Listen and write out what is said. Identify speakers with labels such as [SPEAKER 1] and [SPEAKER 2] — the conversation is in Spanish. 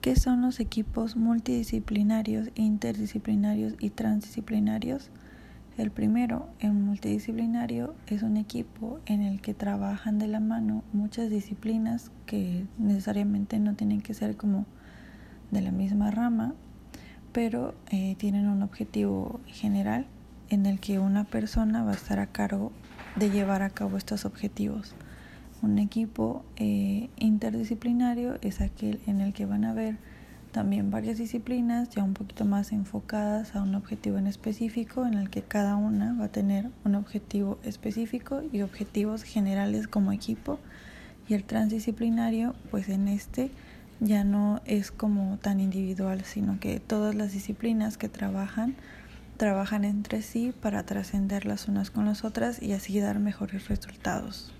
[SPEAKER 1] ¿Qué son los equipos multidisciplinarios, interdisciplinarios y transdisciplinarios? El primero, el multidisciplinario, es un equipo en el que trabajan de la mano muchas disciplinas que necesariamente no tienen que ser como de la misma rama, pero eh, tienen un objetivo general en el que una persona va a estar a cargo de llevar a cabo estos objetivos. Un equipo eh, interdisciplinario es aquel en el que van a haber también varias disciplinas ya un poquito más enfocadas a un objetivo en específico en el que cada una va a tener un objetivo específico y objetivos generales como equipo y el transdisciplinario pues en este ya no es como tan individual sino que todas las disciplinas que trabajan trabajan entre sí para trascender las unas con las otras y así dar mejores resultados.